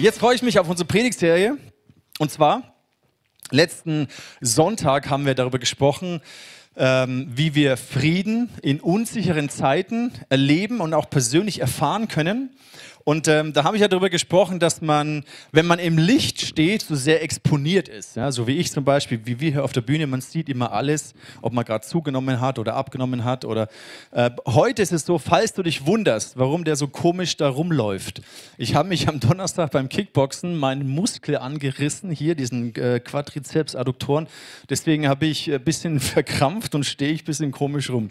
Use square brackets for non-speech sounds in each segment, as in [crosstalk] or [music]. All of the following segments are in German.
Jetzt freue ich mich auf unsere Predigtserie. Und zwar, letzten Sonntag haben wir darüber gesprochen, ähm, wie wir Frieden in unsicheren Zeiten erleben und auch persönlich erfahren können. Und ähm, da habe ich ja darüber gesprochen, dass man, wenn man im Licht steht, so sehr exponiert ist. Ja? So wie ich zum Beispiel, wie wir hier auf der Bühne, man sieht immer alles, ob man gerade zugenommen hat oder abgenommen hat. Oder äh, heute ist es so, falls du dich wunderst, warum der so komisch da rumläuft. Ich habe mich am Donnerstag beim Kickboxen meinen Muskel angerissen, hier diesen äh, Quadrizeps Adduktoren. Deswegen habe ich ein bisschen [laughs] verkrampft und stehe ich ein bisschen komisch rum.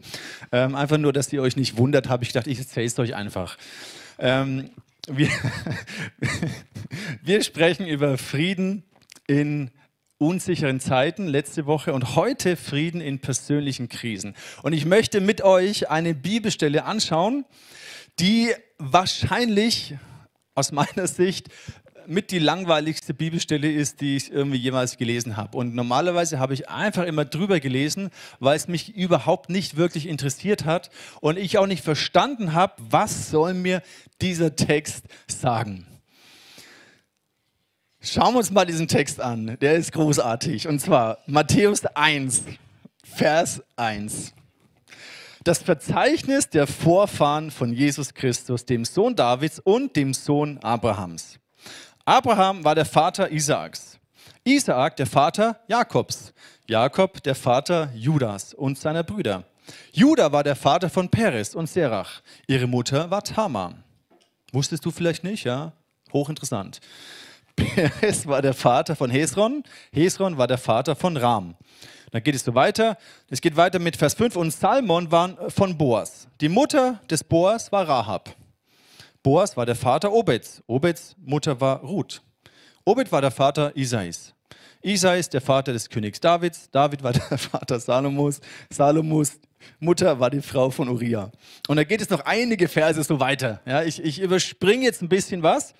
Ähm, einfach nur, dass ihr euch nicht wundert, habe ich gedacht, ich erzähle es euch einfach. Ähm, wir, [laughs] wir sprechen über Frieden in unsicheren Zeiten letzte Woche und heute Frieden in persönlichen Krisen. Und ich möchte mit euch eine Bibelstelle anschauen, die wahrscheinlich aus meiner Sicht mit die langweiligste Bibelstelle ist, die ich irgendwie jemals gelesen habe. Und normalerweise habe ich einfach immer drüber gelesen, weil es mich überhaupt nicht wirklich interessiert hat und ich auch nicht verstanden habe, was soll mir dieser Text sagen. Schauen wir uns mal diesen Text an. Der ist großartig. Und zwar Matthäus 1, Vers 1. Das Verzeichnis der Vorfahren von Jesus Christus, dem Sohn Davids und dem Sohn Abrahams. Abraham war der Vater Isaaks. Isaak der Vater Jakobs. Jakob der Vater Judas und seiner Brüder. Judah war der Vater von Peres und Serach. Ihre Mutter war Tamar. Wusstest du vielleicht nicht, ja? Hochinteressant. [laughs] Peres war der Vater von Hesron. Hesron war der Vater von Ram. Dann geht es so weiter. Es geht weiter mit Vers 5. Und Salmon war von Boas. Die Mutter des Boas war Rahab. Boas war der Vater Obeds. Obeds Mutter war Ruth. Obed war der Vater Isais. Isais der Vater des Königs Davids. David war [laughs] der Vater Salomos. Salomos Mutter war die Frau von Uriah. Und da geht es noch einige Verse so weiter. Ja, ich, ich überspringe jetzt ein bisschen was,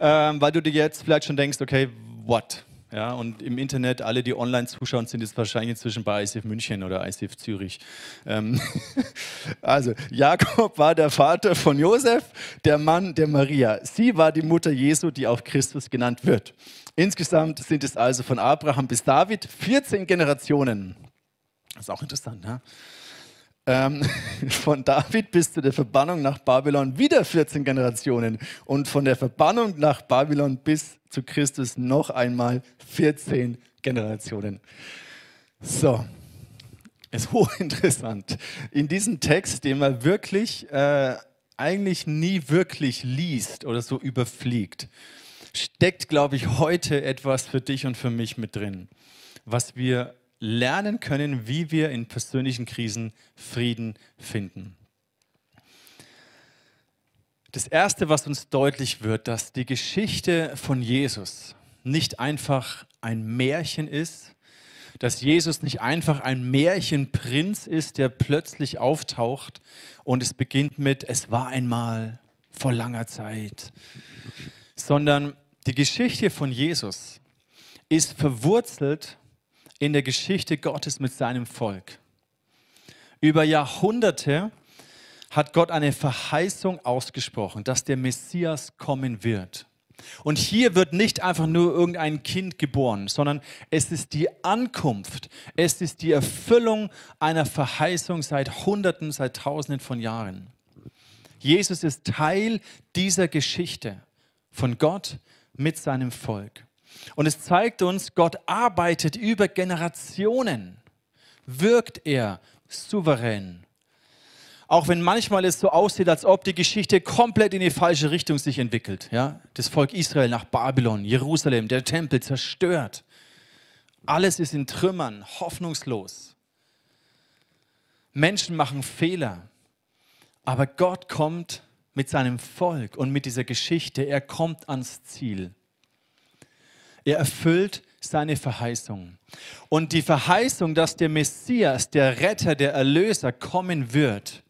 ähm, weil du dir jetzt vielleicht schon denkst, okay, what? Ja, und im Internet, alle, die online zuschauen, sind jetzt wahrscheinlich inzwischen bei ICF München oder ICF Zürich. Ähm [laughs] also, Jakob war der Vater von Josef, der Mann der Maria. Sie war die Mutter Jesu, die auch Christus genannt wird. Insgesamt sind es also von Abraham bis David 14 Generationen. Das ist auch interessant, ne? Ähm, [laughs] von David bis zu der Verbannung nach Babylon wieder 14 Generationen und von der Verbannung nach Babylon bis zu Christus noch einmal 14 Generationen. So, ist [laughs] hochinteressant. In diesem Text, den man wirklich äh, eigentlich nie wirklich liest oder so überfliegt, steckt, glaube ich, heute etwas für dich und für mich mit drin, was wir lernen können, wie wir in persönlichen Krisen Frieden finden. Das Erste, was uns deutlich wird, dass die Geschichte von Jesus nicht einfach ein Märchen ist, dass Jesus nicht einfach ein Märchenprinz ist, der plötzlich auftaucht und es beginnt mit, es war einmal vor langer Zeit, sondern die Geschichte von Jesus ist verwurzelt in der Geschichte Gottes mit seinem Volk. Über Jahrhunderte hat Gott eine Verheißung ausgesprochen, dass der Messias kommen wird. Und hier wird nicht einfach nur irgendein Kind geboren, sondern es ist die Ankunft, es ist die Erfüllung einer Verheißung seit Hunderten, seit Tausenden von Jahren. Jesus ist Teil dieser Geschichte von Gott mit seinem Volk. Und es zeigt uns, Gott arbeitet über Generationen, wirkt er souverän. Auch wenn manchmal es so aussieht, als ob die Geschichte komplett in die falsche Richtung sich entwickelt. Ja? Das Volk Israel nach Babylon, Jerusalem, der Tempel zerstört. Alles ist in Trümmern, hoffnungslos. Menschen machen Fehler. Aber Gott kommt mit seinem Volk und mit dieser Geschichte, er kommt ans Ziel. Er erfüllt seine Verheißung. Und die Verheißung, dass der Messias, der Retter, der Erlöser kommen wird,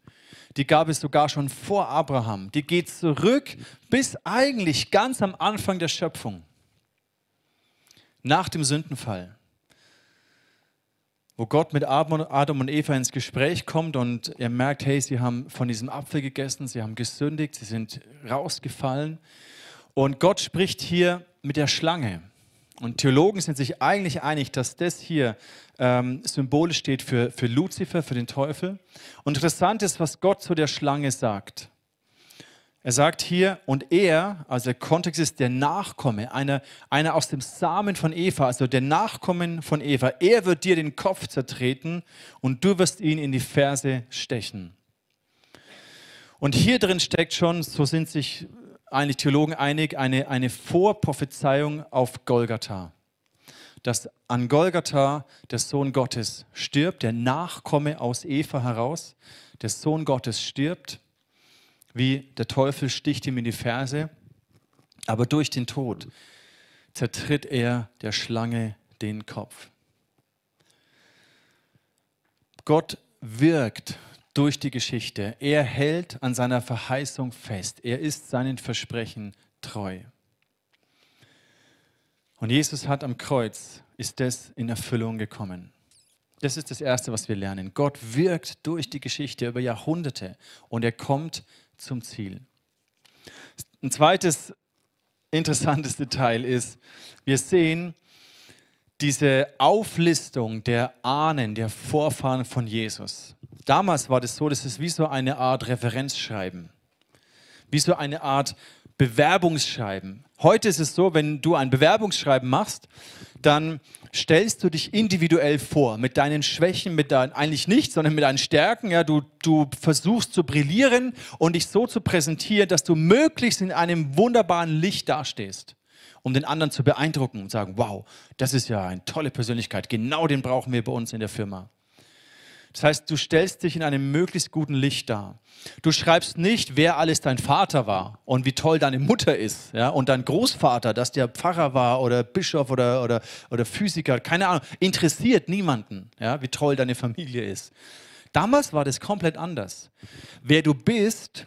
die gab es sogar schon vor Abraham. Die geht zurück bis eigentlich ganz am Anfang der Schöpfung, nach dem Sündenfall, wo Gott mit Adam und Eva ins Gespräch kommt und er merkt, hey, sie haben von diesem Apfel gegessen, sie haben gesündigt, sie sind rausgefallen. Und Gott spricht hier mit der Schlange. Und Theologen sind sich eigentlich einig, dass das hier ähm, symbolisch steht für, für Luzifer, für den Teufel. Und interessant ist, was Gott zu der Schlange sagt. Er sagt hier, und er, also der Kontext ist der Nachkomme, einer, einer aus dem Samen von Eva, also der Nachkommen von Eva, er wird dir den Kopf zertreten und du wirst ihn in die Ferse stechen. Und hier drin steckt schon, so sind sich eigentlich Theologen einig, eine, eine Vorprophezeiung auf Golgatha. Dass an Golgatha der Sohn Gottes stirbt, der Nachkomme aus Eva heraus, der Sohn Gottes stirbt wie der Teufel sticht ihm in die Ferse, aber durch den Tod zertritt er der Schlange den Kopf. Gott wirkt durch die Geschichte. Er hält an seiner Verheißung fest. Er ist seinen Versprechen treu. Und Jesus hat am Kreuz, ist das in Erfüllung gekommen. Das ist das Erste, was wir lernen. Gott wirkt durch die Geschichte über Jahrhunderte und er kommt zum Ziel. Ein zweites interessantes Detail ist, wir sehen diese Auflistung der Ahnen, der Vorfahren von Jesus. Damals war das so, das ist wie so eine Art Referenzschreiben, wie so eine Art Bewerbungsschreiben. Heute ist es so, wenn du ein Bewerbungsschreiben machst, dann stellst du dich individuell vor, mit deinen Schwächen, mit deinen, eigentlich nicht, sondern mit deinen Stärken. Ja, du, du versuchst zu brillieren und dich so zu präsentieren, dass du möglichst in einem wunderbaren Licht dastehst, um den anderen zu beeindrucken und sagen, wow, das ist ja eine tolle Persönlichkeit, genau den brauchen wir bei uns in der Firma. Das heißt, du stellst dich in einem möglichst guten Licht dar. Du schreibst nicht, wer alles dein Vater war und wie toll deine Mutter ist ja, und dein Großvater, dass der Pfarrer war oder Bischof oder, oder, oder Physiker, keine Ahnung, interessiert niemanden, ja, wie toll deine Familie ist. Damals war das komplett anders. Wer du bist,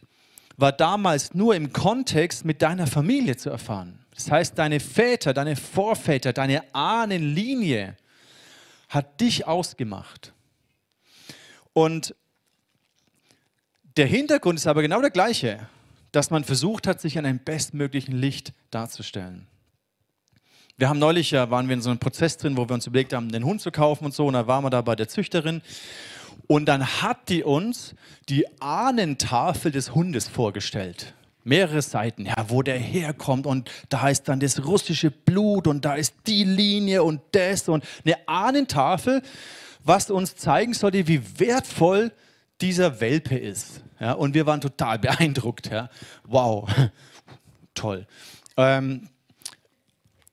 war damals nur im Kontext mit deiner Familie zu erfahren. Das heißt, deine Väter, deine Vorväter, deine Ahnenlinie hat dich ausgemacht. Und der Hintergrund ist aber genau der gleiche, dass man versucht hat, sich in einem bestmöglichen Licht darzustellen. Wir haben neulich, ja, waren wir in so einem Prozess drin, wo wir uns überlegt haben, den Hund zu kaufen und so, und da waren wir da bei der Züchterin. Und dann hat die uns die Ahnentafel des Hundes vorgestellt. Mehrere Seiten, ja, wo der herkommt und da ist dann das russische Blut und da ist die Linie und das und eine Ahnentafel was uns zeigen sollte, wie wertvoll dieser Welpe ist. Ja, und wir waren total beeindruckt. Ja. Wow, [laughs] toll. Ähm,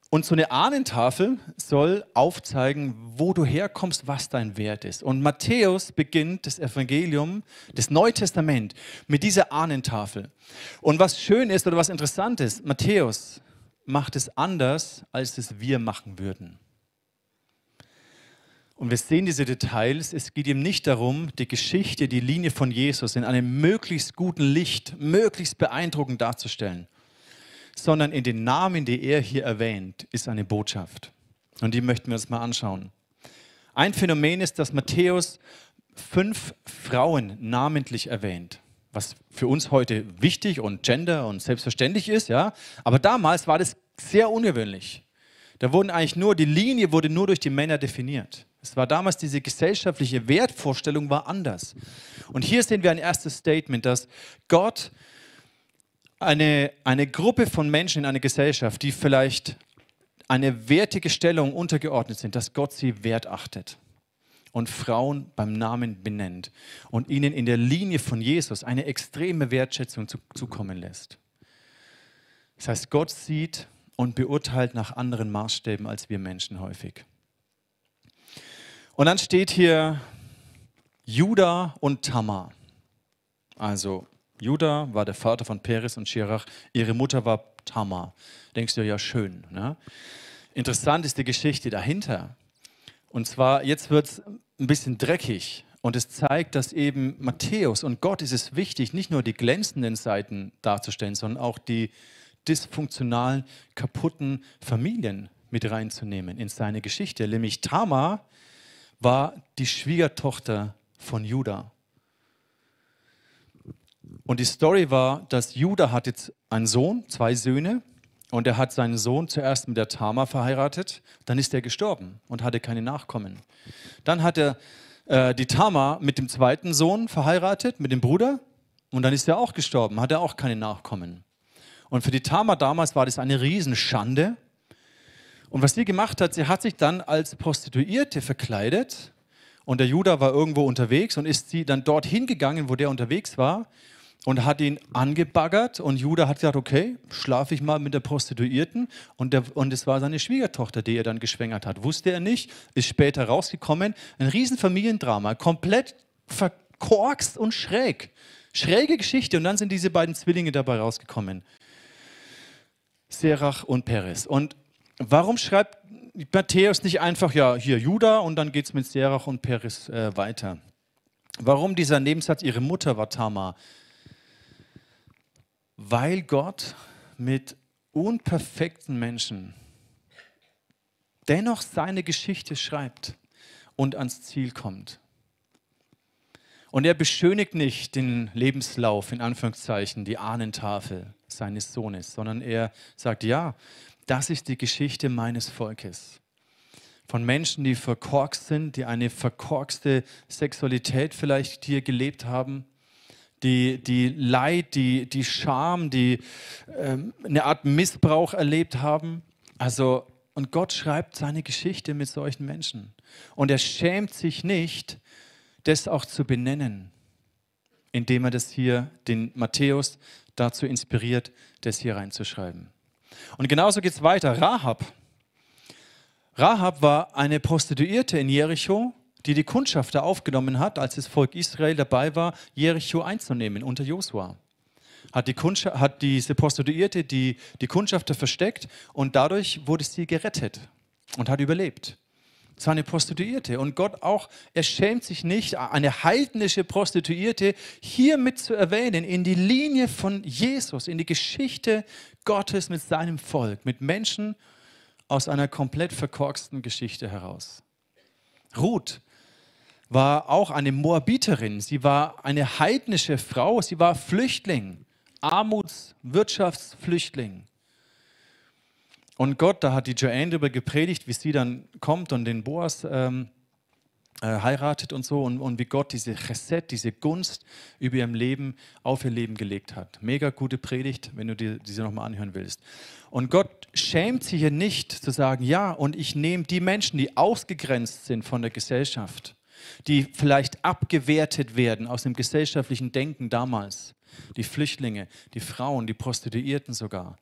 und so eine Ahnentafel soll aufzeigen, wo du herkommst, was dein Wert ist. Und Matthäus beginnt das Evangelium, das Neue Testament, mit dieser Ahnentafel. Und was schön ist oder was interessant ist, Matthäus macht es anders, als es wir machen würden. Und wir sehen diese Details. Es geht ihm nicht darum, die Geschichte, die Linie von Jesus in einem möglichst guten Licht, möglichst beeindruckend darzustellen, sondern in den Namen, die er hier erwähnt, ist eine Botschaft. Und die möchten wir uns mal anschauen. Ein Phänomen ist, dass Matthäus fünf Frauen namentlich erwähnt, was für uns heute wichtig und gender und selbstverständlich ist, ja. Aber damals war das sehr ungewöhnlich. Da wurden eigentlich nur, die Linie wurde nur durch die Männer definiert. Es war damals diese gesellschaftliche Wertvorstellung war anders. Und hier sehen wir ein erstes Statement, dass Gott eine, eine Gruppe von Menschen in einer Gesellschaft, die vielleicht eine wertige Stellung untergeordnet sind, dass Gott sie wertachtet und Frauen beim Namen benennt und ihnen in der Linie von Jesus eine extreme Wertschätzung zukommen lässt. Das heißt, Gott sieht und beurteilt nach anderen Maßstäben als wir Menschen häufig. Und dann steht hier Judah und Tamar. Also Judah war der Vater von Peres und Schirach, ihre Mutter war Tamar. Denkst du, ja schön. Ne? Interessant ist die Geschichte dahinter. Und zwar, jetzt wird es ein bisschen dreckig. Und es zeigt, dass eben Matthäus und Gott ist es wichtig, nicht nur die glänzenden Seiten darzustellen, sondern auch die dysfunktionalen, kaputten Familien mit reinzunehmen in seine Geschichte. Nämlich Tamar war die Schwiegertochter von Judah. Und die Story war, dass Judah hat jetzt einen Sohn, zwei Söhne, Und er hat seinen Sohn zuerst mit der Tama verheiratet, dann ist er gestorben und hatte keine Nachkommen. Dann hat er äh, die Tama mit dem zweiten Sohn verheiratet, mit dem Bruder, und dann ist er auch gestorben, hat er auch keine Nachkommen. Und für die Tama damals war das eine Riesenschande. Und was sie gemacht hat, sie hat sich dann als Prostituierte verkleidet und der Judah war irgendwo unterwegs und ist sie dann dorthin gegangen, wo der unterwegs war und hat ihn angebaggert und Judah hat gesagt, okay, schlafe ich mal mit der Prostituierten und, der, und es war seine Schwiegertochter, die er dann geschwängert hat. Wusste er nicht, ist später rausgekommen. Ein Riesenfamiliendrama, komplett verkorkst und schräg. Schräge Geschichte und dann sind diese beiden Zwillinge dabei rausgekommen. Serach und Peres. Und warum schreibt Matthäus nicht einfach, ja, hier Judah und dann geht es mit Serach und Peres äh, weiter? Warum dieser Nebensatz, ihre Mutter war Tamar? Weil Gott mit unperfekten Menschen dennoch seine Geschichte schreibt und ans Ziel kommt. Und er beschönigt nicht den Lebenslauf, in Anführungszeichen, die Ahnentafel seines Sohnes, sondern er sagt, ja, das ist die Geschichte meines Volkes. Von Menschen, die verkorkst sind, die eine verkorkste Sexualität vielleicht hier gelebt haben, die, die Leid, die, die Scham, die ähm, eine Art Missbrauch erlebt haben. Also, und Gott schreibt seine Geschichte mit solchen Menschen. Und er schämt sich nicht, das auch zu benennen, indem er das hier, den Matthäus, dazu inspiriert, das hier reinzuschreiben. Und genauso geht es weiter. Rahab. Rahab war eine Prostituierte in Jericho, die die Kundschafter aufgenommen hat, als das Volk Israel dabei war, Jericho einzunehmen unter Josua. Hat, die hat diese Prostituierte die, die Kundschafter versteckt und dadurch wurde sie gerettet und hat überlebt. Es war eine Prostituierte. Und Gott auch, er schämt sich nicht, eine heidnische Prostituierte hier mit zu erwähnen, in die Linie von Jesus, in die Geschichte Gottes mit seinem Volk, mit Menschen aus einer komplett verkorksten Geschichte heraus. Ruth war auch eine Moabiterin. Sie war eine heidnische Frau. Sie war Flüchtling, Armuts-, Wirtschaftsflüchtling. Und Gott, da hat die Joanne darüber gepredigt, wie sie dann kommt und den Boas ähm, äh, heiratet und so und, und wie Gott diese Chesed, diese Gunst über ihrem Leben auf ihr Leben gelegt hat. Mega gute Predigt, wenn du dir diese nochmal anhören willst. Und Gott schämt sich hier nicht zu sagen, ja, und ich nehme die Menschen, die ausgegrenzt sind von der Gesellschaft, die vielleicht abgewertet werden aus dem gesellschaftlichen Denken damals, die Flüchtlinge, die Frauen, die Prostituierten sogar.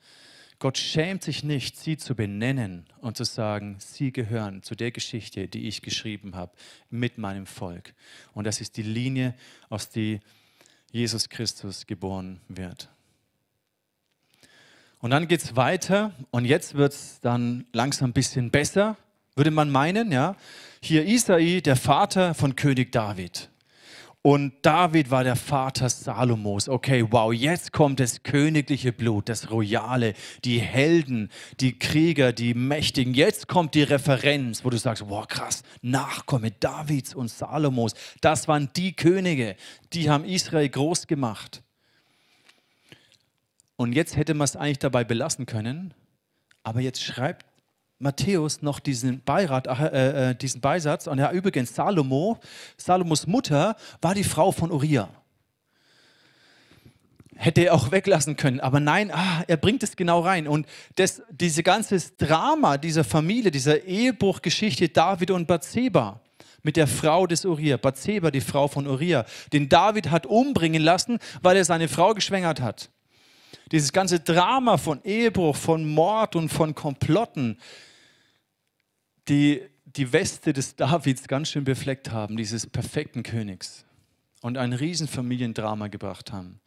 Gott schämt sich nicht, sie zu benennen und zu sagen, sie gehören zu der Geschichte, die ich geschrieben habe mit meinem Volk. Und das ist die Linie, aus der Jesus Christus geboren wird. Und dann geht es weiter und jetzt wird es dann langsam ein bisschen besser, würde man meinen. Ja? Hier Isai, der Vater von König David. Und David war der Vater Salomos. Okay, wow, jetzt kommt das königliche Blut, das Royale, die Helden, die Krieger, die Mächtigen. Jetzt kommt die Referenz, wo du sagst, wow, krass, Nachkomme Davids und Salomos. Das waren die Könige, die haben Israel groß gemacht. Und jetzt hätte man es eigentlich dabei belassen können. Aber jetzt schreibt Matthäus noch diesen Beirat, äh, äh, diesen Beisatz. Und ja, übrigens, Salomo, Salomos Mutter, war die Frau von Uriah. Hätte er auch weglassen können, aber nein, ah, er bringt es genau rein. Und das, diese ganze Drama dieser Familie, dieser Ehebruchgeschichte David und Bathseba mit der Frau des Uriah, Bathseba, die Frau von Uriah, den David hat umbringen lassen, weil er seine Frau geschwängert hat. Dieses ganze Drama von Ehebruch, von Mord und von Komplotten, die die Weste des Davids ganz schön befleckt haben, dieses perfekten Königs, und ein Riesenfamiliendrama gebracht haben.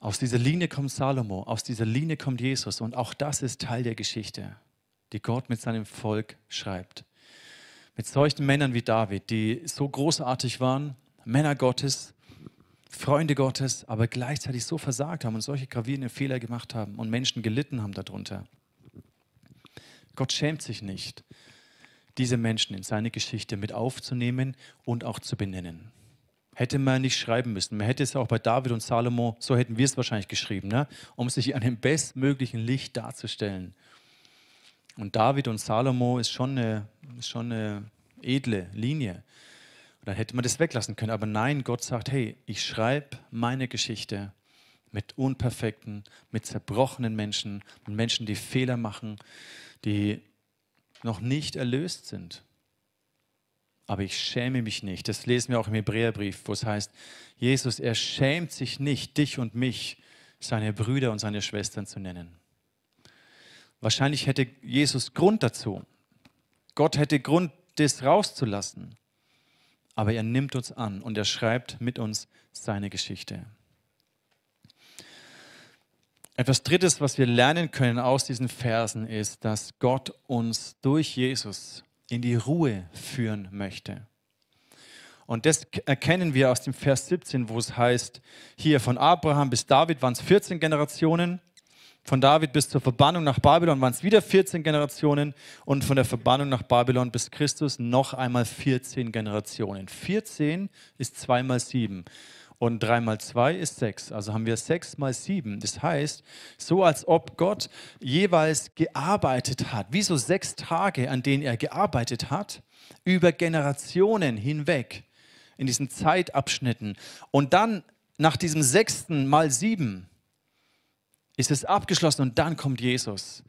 Aus dieser Linie kommt Salomo, aus dieser Linie kommt Jesus und auch das ist Teil der Geschichte, die Gott mit seinem Volk schreibt. Mit solchen Männern wie David, die so großartig waren, Männer Gottes, Freunde Gottes, aber gleichzeitig so versagt haben und solche gravierenden Fehler gemacht haben und Menschen gelitten haben darunter. Gott schämt sich nicht, diese Menschen in seine Geschichte mit aufzunehmen und auch zu benennen. Hätte man nicht schreiben müssen. Man hätte es auch bei David und Salomo, so hätten wir es wahrscheinlich geschrieben, ne? um sich an dem bestmöglichen Licht darzustellen. Und David und Salomo ist schon eine, ist schon eine edle Linie. Und dann hätte man das weglassen können. Aber nein, Gott sagt, hey, ich schreibe meine Geschichte mit unperfekten, mit zerbrochenen Menschen, mit Menschen, die Fehler machen, die noch nicht erlöst sind. Aber ich schäme mich nicht. Das lesen wir auch im Hebräerbrief, wo es heißt, Jesus, er schämt sich nicht, dich und mich, seine Brüder und seine Schwestern zu nennen. Wahrscheinlich hätte Jesus Grund dazu. Gott hätte Grund, das rauszulassen. Aber er nimmt uns an und er schreibt mit uns seine Geschichte. Etwas Drittes, was wir lernen können aus diesen Versen, ist, dass Gott uns durch Jesus in die Ruhe führen möchte. Und das erkennen wir aus dem Vers 17, wo es heißt, hier von Abraham bis David waren es 14 Generationen, von David bis zur Verbannung nach Babylon waren es wieder 14 Generationen und von der Verbannung nach Babylon bis Christus noch einmal 14 Generationen. 14 ist 2 mal 7. Und 3 mal 2 ist 6. Also haben wir 6 mal 7. Das heißt, so als ob Gott jeweils gearbeitet hat, wie so sechs Tage, an denen er gearbeitet hat, über Generationen hinweg, in diesen Zeitabschnitten. Und dann nach diesem sechsten mal 7 ist es abgeschlossen und dann kommt Jesus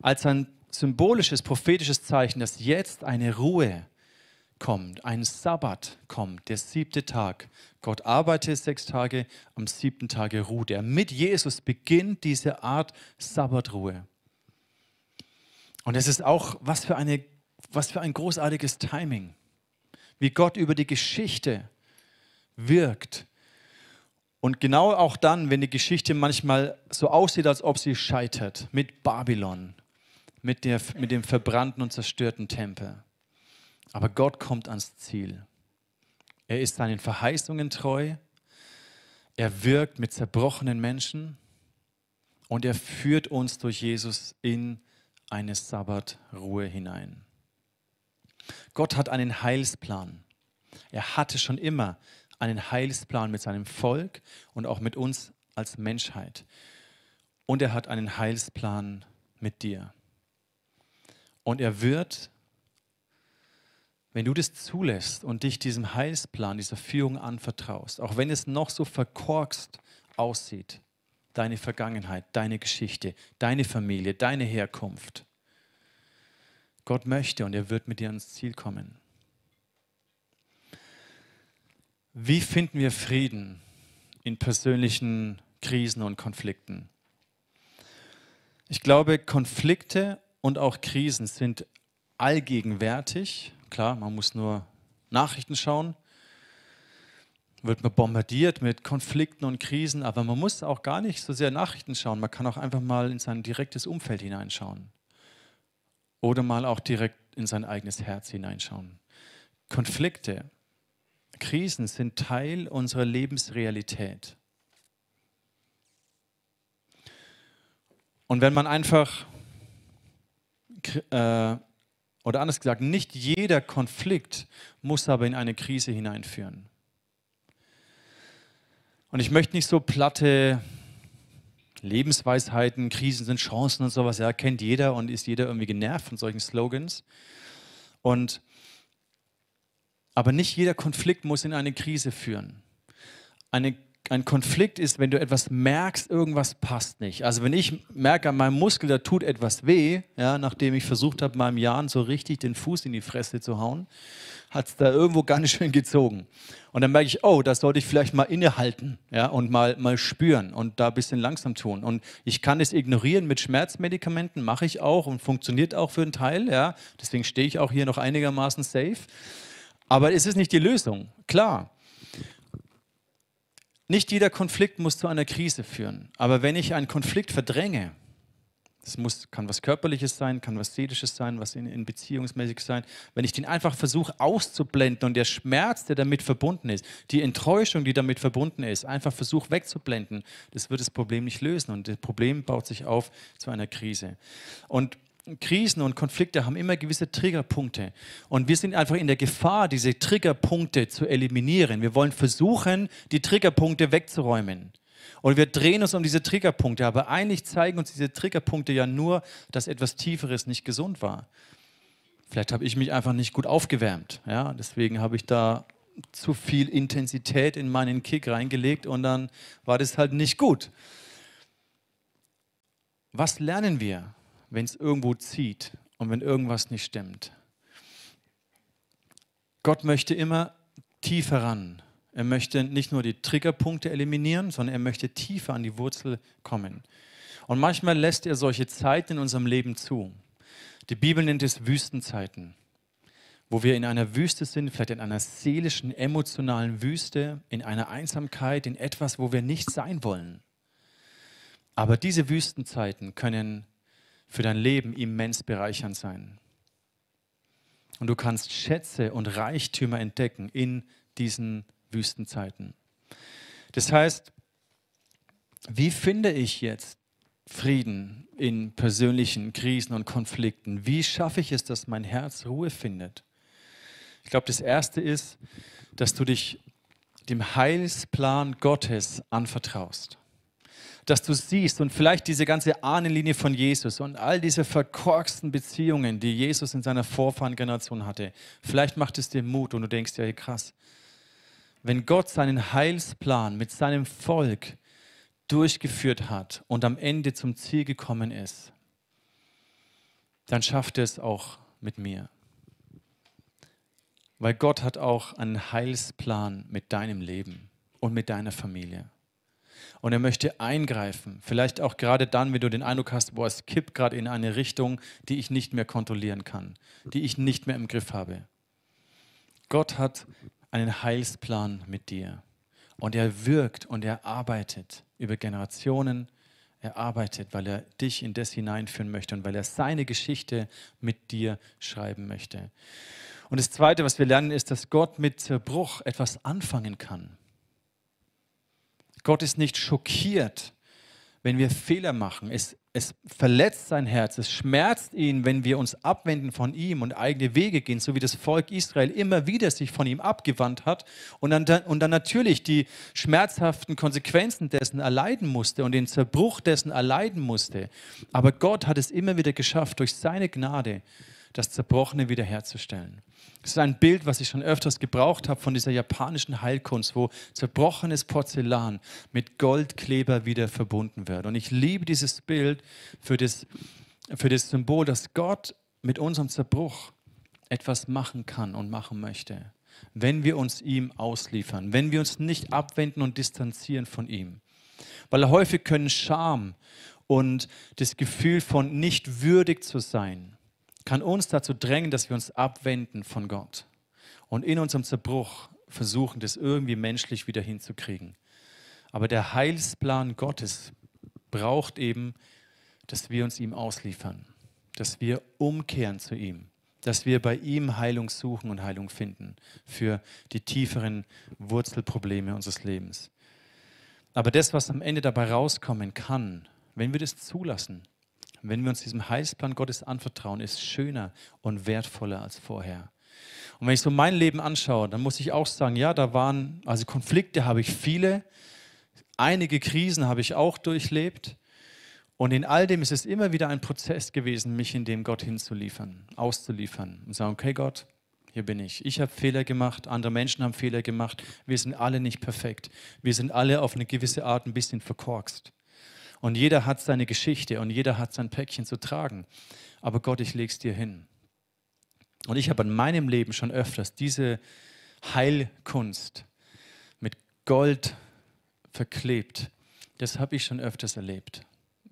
als ein symbolisches, prophetisches Zeichen, dass jetzt eine Ruhe kommt, ein Sabbat kommt, der siebte Tag. Gott arbeitet sechs Tage, am siebten Tage ruht er. Mit Jesus beginnt diese Art Sabbatruhe. Und es ist auch, was für, eine, was für ein großartiges Timing, wie Gott über die Geschichte wirkt. Und genau auch dann, wenn die Geschichte manchmal so aussieht, als ob sie scheitert, mit Babylon, mit, der, mit dem verbrannten und zerstörten Tempel aber Gott kommt ans Ziel. Er ist seinen Verheißungen treu. Er wirkt mit zerbrochenen Menschen und er führt uns durch Jesus in eine Sabbatruhe hinein. Gott hat einen Heilsplan. Er hatte schon immer einen Heilsplan mit seinem Volk und auch mit uns als Menschheit. Und er hat einen Heilsplan mit dir. Und er wird wenn du das zulässt und dich diesem Heilsplan, dieser Führung anvertraust, auch wenn es noch so verkorkst aussieht, deine Vergangenheit, deine Geschichte, deine Familie, deine Herkunft, Gott möchte und er wird mit dir ans Ziel kommen. Wie finden wir Frieden in persönlichen Krisen und Konflikten? Ich glaube, Konflikte und auch Krisen sind allgegenwärtig Klar, man muss nur Nachrichten schauen, wird man bombardiert mit Konflikten und Krisen, aber man muss auch gar nicht so sehr Nachrichten schauen. Man kann auch einfach mal in sein direktes Umfeld hineinschauen oder mal auch direkt in sein eigenes Herz hineinschauen. Konflikte, Krisen sind Teil unserer Lebensrealität. Und wenn man einfach äh, oder anders gesagt, nicht jeder Konflikt muss aber in eine Krise hineinführen. Und ich möchte nicht so platte Lebensweisheiten, Krisen sind Chancen und sowas, ja, kennt jeder und ist jeder irgendwie genervt von solchen Slogans. Und, aber nicht jeder Konflikt muss in eine Krise führen. Eine ein Konflikt ist, wenn du etwas merkst, irgendwas passt nicht. Also wenn ich merke an meinem Muskel, da tut etwas weh, ja, nachdem ich versucht habe, meinem Jahren so richtig den Fuß in die Fresse zu hauen, hat es da irgendwo [laughs] ganz schön gezogen. Und dann merke ich, oh, das sollte ich vielleicht mal innehalten ja, und mal, mal spüren und da ein bisschen langsam tun. Und ich kann es ignorieren mit Schmerzmedikamenten, mache ich auch und funktioniert auch für einen Teil. Ja. Deswegen stehe ich auch hier noch einigermaßen safe. Aber es ist nicht die Lösung, klar. Nicht jeder Konflikt muss zu einer Krise führen. Aber wenn ich einen Konflikt verdränge, das muss, kann was Körperliches sein, kann was Seelisches sein, was in, in beziehungsmäßig sein. Wenn ich den einfach versuche auszublenden und der Schmerz, der damit verbunden ist, die Enttäuschung, die damit verbunden ist, einfach versuche wegzublenden, das wird das Problem nicht lösen und das Problem baut sich auf zu einer Krise. Und Krisen und Konflikte haben immer gewisse Triggerpunkte. Und wir sind einfach in der Gefahr, diese Triggerpunkte zu eliminieren. Wir wollen versuchen, die Triggerpunkte wegzuräumen. Und wir drehen uns um diese Triggerpunkte, aber eigentlich zeigen uns diese Triggerpunkte ja nur, dass etwas Tieferes nicht gesund war. Vielleicht habe ich mich einfach nicht gut aufgewärmt. Ja? Deswegen habe ich da zu viel Intensität in meinen Kick reingelegt und dann war das halt nicht gut. Was lernen wir, wenn es irgendwo zieht und wenn irgendwas nicht stimmt? Gott möchte immer tiefer ran. Er möchte nicht nur die Triggerpunkte eliminieren, sondern er möchte tiefer an die Wurzel kommen. Und manchmal lässt er solche Zeiten in unserem Leben zu. Die Bibel nennt es Wüstenzeiten, wo wir in einer Wüste sind, vielleicht in einer seelischen, emotionalen Wüste, in einer Einsamkeit, in etwas, wo wir nicht sein wollen. Aber diese Wüstenzeiten können für dein Leben immens bereichernd sein. Und du kannst Schätze und Reichtümer entdecken in diesen Wüstenzeiten. Das heißt, wie finde ich jetzt Frieden in persönlichen Krisen und Konflikten? Wie schaffe ich es, dass mein Herz Ruhe findet? Ich glaube, das Erste ist, dass du dich dem Heilsplan Gottes anvertraust. Dass du siehst und vielleicht diese ganze Ahnenlinie von Jesus und all diese verkorksten Beziehungen, die Jesus in seiner Vorfahrengeneration hatte, vielleicht macht es dir Mut und du denkst, ja, krass, wenn Gott seinen Heilsplan mit seinem Volk durchgeführt hat und am Ende zum Ziel gekommen ist, dann schafft er es auch mit mir. Weil Gott hat auch einen Heilsplan mit deinem Leben und mit deiner Familie. Und er möchte eingreifen, vielleicht auch gerade dann, wenn du den Eindruck hast, boah, es kippt gerade in eine Richtung, die ich nicht mehr kontrollieren kann, die ich nicht mehr im Griff habe. Gott hat einen Heilsplan mit dir. Und er wirkt und er arbeitet über Generationen. Er arbeitet, weil er dich in das hineinführen möchte und weil er seine Geschichte mit dir schreiben möchte. Und das Zweite, was wir lernen, ist, dass Gott mit Zerbruch etwas anfangen kann. Gott ist nicht schockiert, wenn wir Fehler machen. Es, es verletzt sein Herz, es schmerzt ihn, wenn wir uns abwenden von ihm und eigene Wege gehen, so wie das Volk Israel immer wieder sich von ihm abgewandt hat und dann, und dann natürlich die schmerzhaften Konsequenzen dessen erleiden musste und den Zerbruch dessen erleiden musste. Aber Gott hat es immer wieder geschafft, durch seine Gnade das Zerbrochene wiederherzustellen. Das ist ein Bild, was ich schon öfters gebraucht habe von dieser japanischen Heilkunst, wo zerbrochenes Porzellan mit Goldkleber wieder verbunden wird. Und ich liebe dieses Bild für das, für das Symbol, dass Gott mit unserem Zerbruch etwas machen kann und machen möchte, wenn wir uns ihm ausliefern, wenn wir uns nicht abwenden und distanzieren von ihm. Weil häufig können Scham und das Gefühl von nicht würdig zu sein kann uns dazu drängen, dass wir uns abwenden von Gott und in unserem Zerbruch versuchen, das irgendwie menschlich wieder hinzukriegen. Aber der Heilsplan Gottes braucht eben, dass wir uns ihm ausliefern, dass wir umkehren zu ihm, dass wir bei ihm Heilung suchen und Heilung finden für die tieferen Wurzelprobleme unseres Lebens. Aber das, was am Ende dabei rauskommen kann, wenn wir das zulassen, wenn wir uns diesem Heilsplan Gottes anvertrauen, ist schöner und wertvoller als vorher. Und wenn ich so mein Leben anschaue, dann muss ich auch sagen, ja, da waren, also Konflikte habe ich viele, einige Krisen habe ich auch durchlebt. Und in all dem ist es immer wieder ein Prozess gewesen, mich in dem Gott hinzuliefern, auszuliefern und sagen, okay Gott, hier bin ich. Ich habe Fehler gemacht, andere Menschen haben Fehler gemacht. Wir sind alle nicht perfekt. Wir sind alle auf eine gewisse Art ein bisschen verkorkst. Und jeder hat seine Geschichte und jeder hat sein Päckchen zu tragen. Aber Gott, ich leg's dir hin. Und ich habe in meinem Leben schon öfters diese Heilkunst mit Gold verklebt. Das habe ich schon öfters erlebt.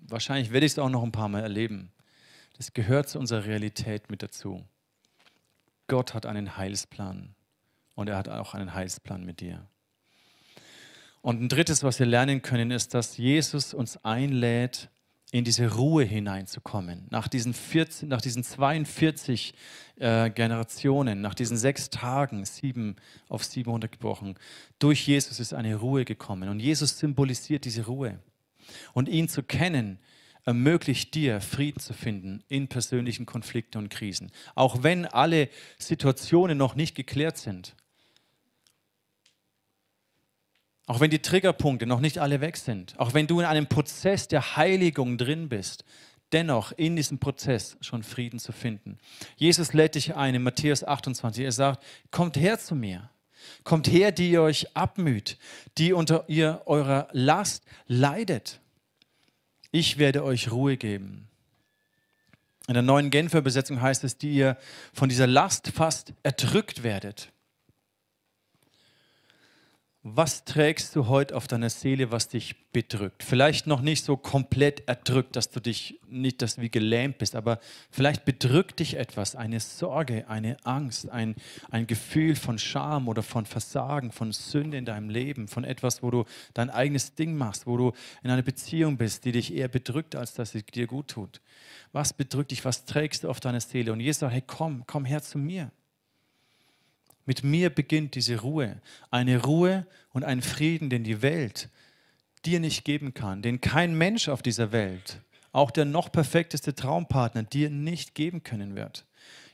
Wahrscheinlich werde ich es auch noch ein paar Mal erleben. Das gehört zu unserer Realität mit dazu. Gott hat einen Heilsplan und er hat auch einen Heilsplan mit dir. Und ein drittes, was wir lernen können, ist, dass Jesus uns einlädt, in diese Ruhe hineinzukommen. Nach diesen, 14, nach diesen 42 äh, Generationen, nach diesen sechs Tagen, sieben auf 700 gebrochen, durch Jesus ist eine Ruhe gekommen. Und Jesus symbolisiert diese Ruhe. Und ihn zu kennen, ermöglicht dir, Frieden zu finden in persönlichen Konflikten und Krisen. Auch wenn alle Situationen noch nicht geklärt sind. Auch wenn die Triggerpunkte noch nicht alle weg sind. Auch wenn du in einem Prozess der Heiligung drin bist. Dennoch in diesem Prozess schon Frieden zu finden. Jesus lädt dich ein in Matthäus 28. Er sagt, kommt her zu mir. Kommt her, die ihr euch abmüht, die unter ihr eurer Last leidet ich werde euch Ruhe geben. In der neuen Genfer Übersetzung heißt es, die ihr von dieser Last fast erdrückt werdet. Was trägst du heute auf deiner Seele, was dich bedrückt? Vielleicht noch nicht so komplett erdrückt, dass du dich nicht, dass wie gelähmt bist, aber vielleicht bedrückt dich etwas, eine Sorge, eine Angst, ein, ein Gefühl von Scham oder von Versagen, von Sünde in deinem Leben, von etwas, wo du dein eigenes Ding machst, wo du in einer Beziehung bist, die dich eher bedrückt, als dass sie dir gut tut. Was bedrückt dich? Was trägst du auf deiner Seele? Und Jesus sagt, hey, komm, komm her zu mir. Mit mir beginnt diese Ruhe. Eine Ruhe und ein Frieden, den die Welt dir nicht geben kann, den kein Mensch auf dieser Welt, auch der noch perfekteste Traumpartner, dir nicht geben können wird.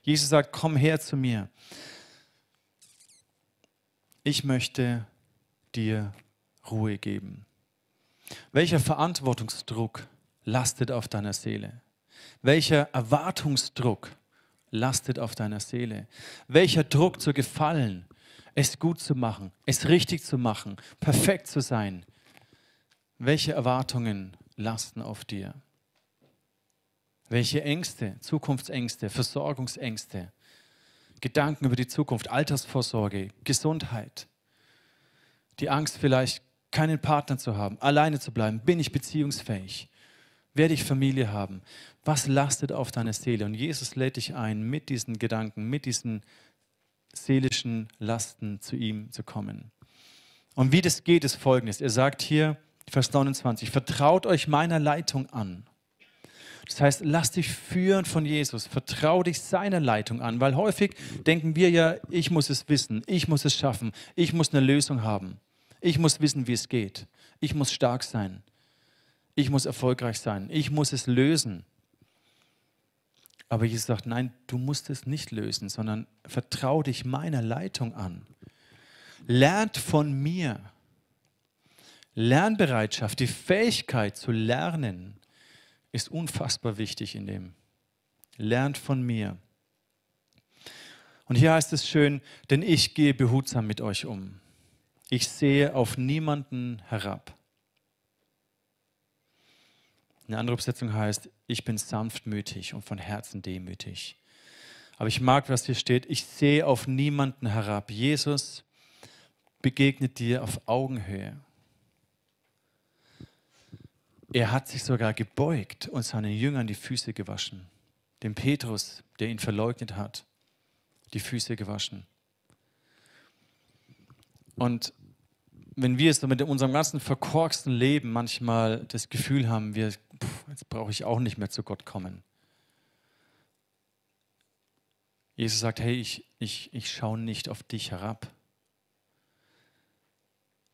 Jesus sagt, komm her zu mir. Ich möchte dir Ruhe geben. Welcher Verantwortungsdruck lastet auf deiner Seele? Welcher Erwartungsdruck lastet auf deiner Seele? Welcher Druck zu gefallen, es gut zu machen, es richtig zu machen, perfekt zu sein? Welche Erwartungen lasten auf dir? Welche Ängste, Zukunftsängste, Versorgungsängste, Gedanken über die Zukunft, Altersvorsorge, Gesundheit, die Angst vielleicht keinen Partner zu haben, alleine zu bleiben, bin ich beziehungsfähig, werde ich Familie haben, was lastet auf deiner Seele? Und Jesus lädt dich ein, mit diesen Gedanken, mit diesen seelischen Lasten zu ihm zu kommen. Und wie das geht, ist folgendes. Er sagt hier, Vers 29, vertraut euch meiner Leitung an. Das heißt, lass dich führen von Jesus, vertrau dich seiner Leitung an, weil häufig denken wir ja, ich muss es wissen, ich muss es schaffen, ich muss eine Lösung haben, ich muss wissen, wie es geht, ich muss stark sein, ich muss erfolgreich sein, ich muss es lösen. Aber Jesus sagt, nein, du musst es nicht lösen, sondern vertrau dich meiner Leitung an. Lernt von mir. Lernbereitschaft, die Fähigkeit zu lernen, ist unfassbar wichtig in dem. Lernt von mir. Und hier heißt es schön, denn ich gehe behutsam mit euch um. Ich sehe auf niemanden herab. Eine andere Übersetzung heißt, ich bin sanftmütig und von Herzen demütig. Aber ich mag, was hier steht, ich sehe auf niemanden herab. Jesus begegnet dir auf Augenhöhe. Er hat sich sogar gebeugt und seinen Jüngern die Füße gewaschen. Dem Petrus, der ihn verleugnet hat, die Füße gewaschen. Und wenn wir es mit unserem ganzen verkorksten Leben manchmal das Gefühl haben, wir, pff, jetzt brauche ich auch nicht mehr zu Gott kommen. Jesus sagt, hey, ich, ich, ich schaue nicht auf dich herab,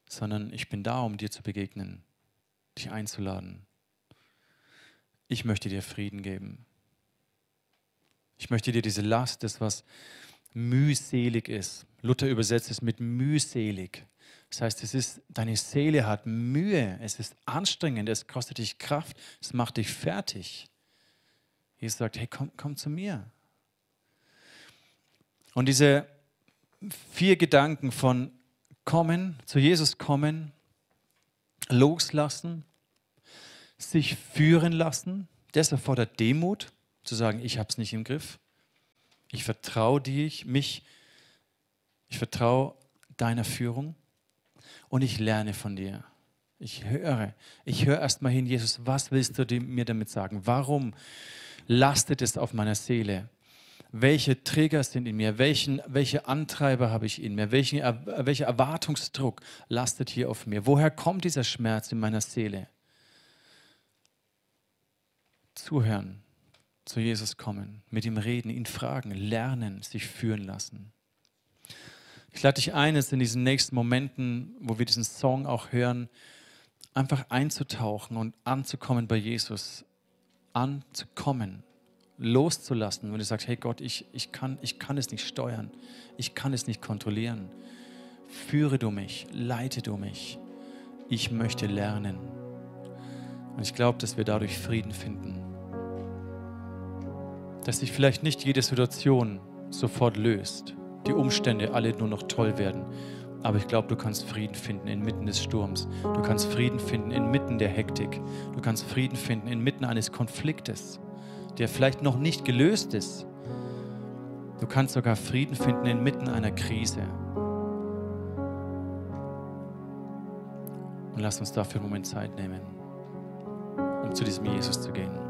sondern ich bin da, um dir zu begegnen, dich einzuladen. Ich möchte dir Frieden geben. Ich möchte dir diese Last, das was mühselig ist. Luther übersetzt es mit mühselig. Das heißt, es ist, deine Seele hat Mühe, es ist anstrengend, es kostet dich Kraft, es macht dich fertig. Jesus sagt, hey, komm, komm zu mir. Und diese vier Gedanken von kommen, zu Jesus kommen, loslassen, sich führen lassen, das erfordert Demut, zu sagen, ich habe es nicht im Griff. Ich vertraue dir, mich, ich vertraue deiner Führung und ich lerne von dir. Ich höre, ich höre erstmal hin, Jesus, was willst du mir damit sagen? Warum lastet es auf meiner Seele? Welche Trigger sind in mir? Welchen, welche Antreiber habe ich in mir? Welchen, welcher Erwartungsdruck lastet hier auf mir? Woher kommt dieser Schmerz in meiner Seele? Zuhören, zu Jesus kommen, mit ihm reden, ihn fragen, lernen, sich führen lassen. Ich lade dich ein, es in diesen nächsten Momenten, wo wir diesen Song auch hören, einfach einzutauchen und anzukommen bei Jesus anzukommen, loszulassen, wenn du sagst, hey Gott, ich, ich, kann, ich kann es nicht steuern, ich kann es nicht kontrollieren. Führe du mich, leite du mich. Ich möchte lernen. Und ich glaube, dass wir dadurch Frieden finden. Dass sich vielleicht nicht jede Situation sofort löst, die Umstände alle nur noch toll werden. Aber ich glaube, du kannst Frieden finden inmitten des Sturms. Du kannst Frieden finden inmitten der Hektik. Du kannst Frieden finden inmitten eines Konfliktes, der vielleicht noch nicht gelöst ist. Du kannst sogar Frieden finden inmitten einer Krise. Und lass uns dafür einen Moment Zeit nehmen, um zu diesem Jesus zu gehen.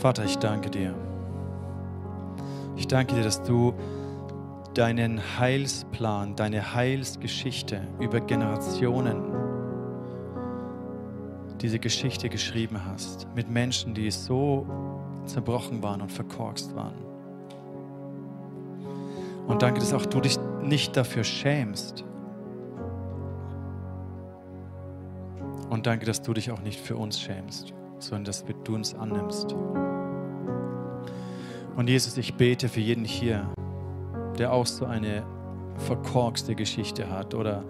Vater, ich danke dir. Ich danke dir, dass du deinen Heilsplan, deine Heilsgeschichte über Generationen, diese Geschichte geschrieben hast, mit Menschen, die so zerbrochen waren und verkorkst waren. Und danke, dass auch du dich nicht dafür schämst. Und danke, dass du dich auch nicht für uns schämst, sondern dass du uns annimmst. Und Jesus, ich bete für jeden hier, der auch so eine verkorkste Geschichte hat oder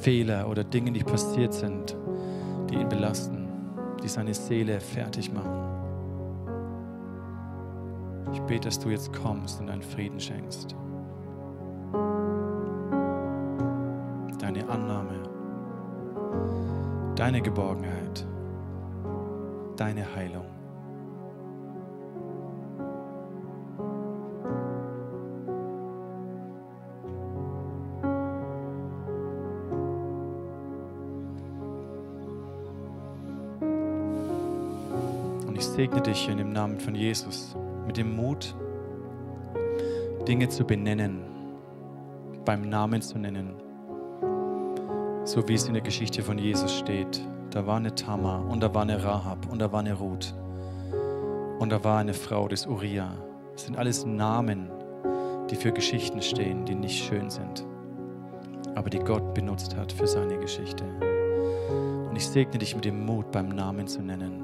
Fehler oder Dinge, die passiert sind, die ihn belasten, die seine Seele fertig machen. Ich bete, dass du jetzt kommst und deinen Frieden schenkst. Deine Annahme, deine Geborgenheit, deine Heilung. segne dich in dem Namen von Jesus mit dem Mut, Dinge zu benennen, beim Namen zu nennen, so wie es in der Geschichte von Jesus steht. Da war eine Tamar und da war eine Rahab und da war eine Ruth und da war eine Frau des Uriah. Das sind alles Namen, die für Geschichten stehen, die nicht schön sind, aber die Gott benutzt hat für seine Geschichte. Und ich segne dich mit dem Mut, beim Namen zu nennen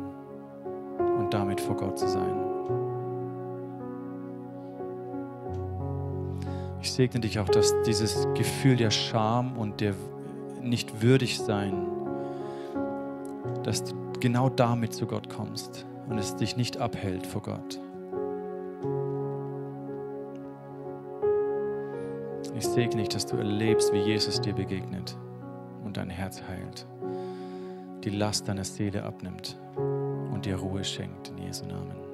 damit vor Gott zu sein. Ich segne dich auch, dass dieses Gefühl der Scham und der nicht würdig sein, dass du genau damit zu Gott kommst und es dich nicht abhält vor Gott. Ich segne dich, dass du erlebst, wie Jesus dir begegnet und dein Herz heilt, die Last deiner Seele abnimmt und dir Ruhe schenkt in Jesu Namen.